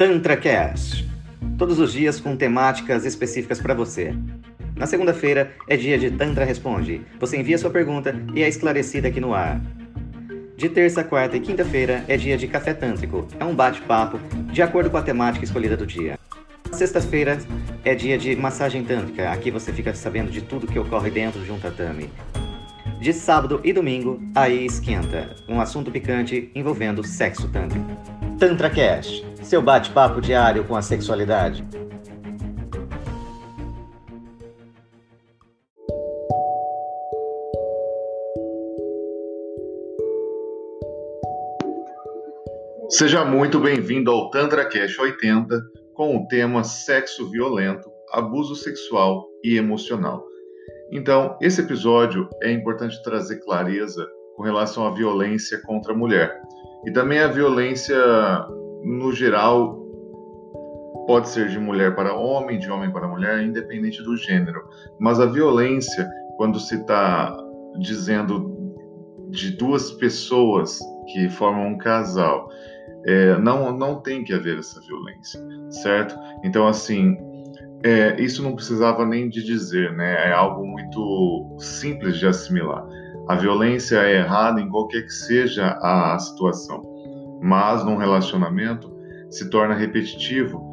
TantraCast. Todos os dias com temáticas específicas para você. Na segunda-feira é dia de Tantra Responde. Você envia sua pergunta e é esclarecida aqui no ar. De terça, quarta e quinta-feira é dia de Café Tântrico. É um bate-papo de acordo com a temática escolhida do dia. Sexta-feira é dia de massagem tântrica. Aqui você fica sabendo de tudo que ocorre dentro de um tatame. De sábado e domingo, aí esquenta. Um assunto picante envolvendo sexo tântrico. TantraCast, seu bate-papo diário com a sexualidade. Seja muito bem-vindo ao TantraCast 80 com o tema sexo violento, abuso sexual e emocional. Então, esse episódio é importante trazer clareza com relação à violência contra a mulher. E também a violência, no geral, pode ser de mulher para homem, de homem para mulher, independente do gênero. Mas a violência, quando se está dizendo de duas pessoas que formam um casal, é, não, não tem que haver essa violência, certo? Então, assim, é, isso não precisava nem de dizer, né? É algo muito simples de assimilar. A violência é errada em qualquer que seja a situação, mas num relacionamento se torna repetitivo.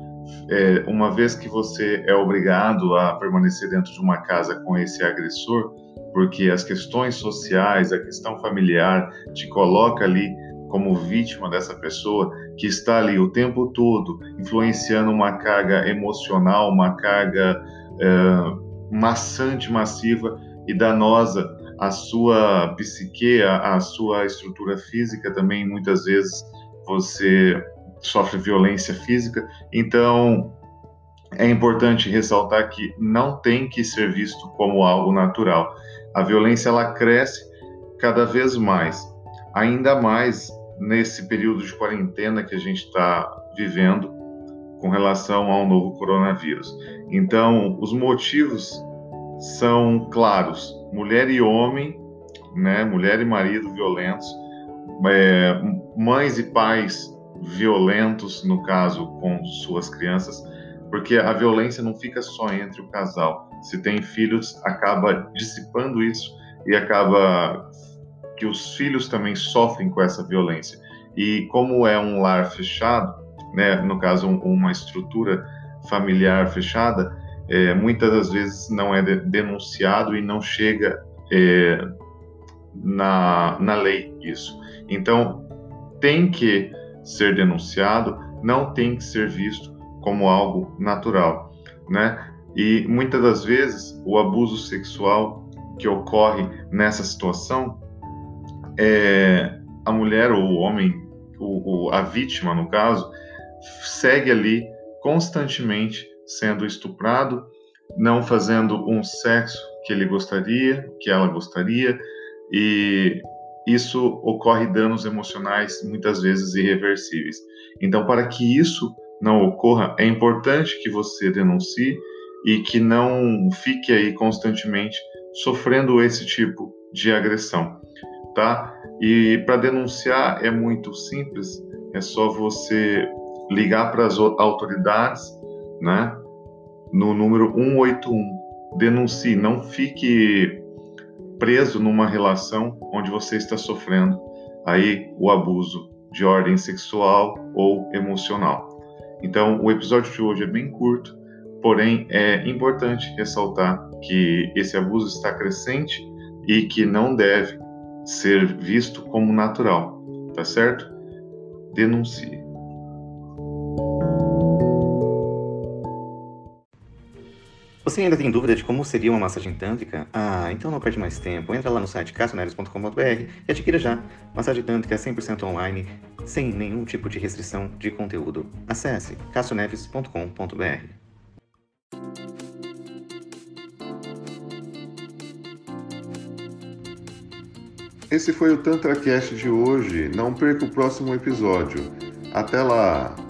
É, uma vez que você é obrigado a permanecer dentro de uma casa com esse agressor, porque as questões sociais, a questão familiar te coloca ali como vítima dessa pessoa que está ali o tempo todo influenciando uma carga emocional, uma carga é, maçante, massiva e danosa a sua psique, a, a sua estrutura física também, muitas vezes você sofre violência física. Então, é importante ressaltar que não tem que ser visto como algo natural. A violência ela cresce cada vez mais, ainda mais nesse período de quarentena que a gente está vivendo com relação ao novo coronavírus. Então, os motivos são claros: mulher e homem, né, mulher e marido violentos, é, mães e pais violentos, no caso com suas crianças, porque a violência não fica só entre o casal. Se tem filhos, acaba dissipando isso e acaba que os filhos também sofrem com essa violência. E como é um lar fechado, né, no caso um, uma estrutura familiar fechada, é, muitas das vezes não é de, denunciado e não chega é, na, na lei isso. Então, tem que ser denunciado, não tem que ser visto como algo natural, né? E muitas das vezes o abuso sexual que ocorre nessa situação é a mulher ou o homem, o, o, a vítima no caso, segue ali constantemente sendo estuprado, não fazendo um sexo que ele gostaria, que ela gostaria, e isso ocorre danos emocionais muitas vezes irreversíveis. Então, para que isso não ocorra, é importante que você denuncie e que não fique aí constantemente sofrendo esse tipo de agressão, tá? E para denunciar é muito simples, é só você ligar para as autoridades, né? no número 181. Denuncie, não fique preso numa relação onde você está sofrendo aí o abuso de ordem sexual ou emocional. Então, o episódio de hoje é bem curto, porém é importante ressaltar que esse abuso está crescente e que não deve ser visto como natural, tá certo? Denuncie. Você ainda tem dúvida de como seria uma massagem tântrica? Ah, então não perde mais tempo. Entra lá no site cassioneves.com.br e adquira já. Massagem tântrica 100% online, sem nenhum tipo de restrição de conteúdo. Acesse cassioneves.com.br. Esse foi o TantraCast de hoje. Não perca o próximo episódio. Até lá!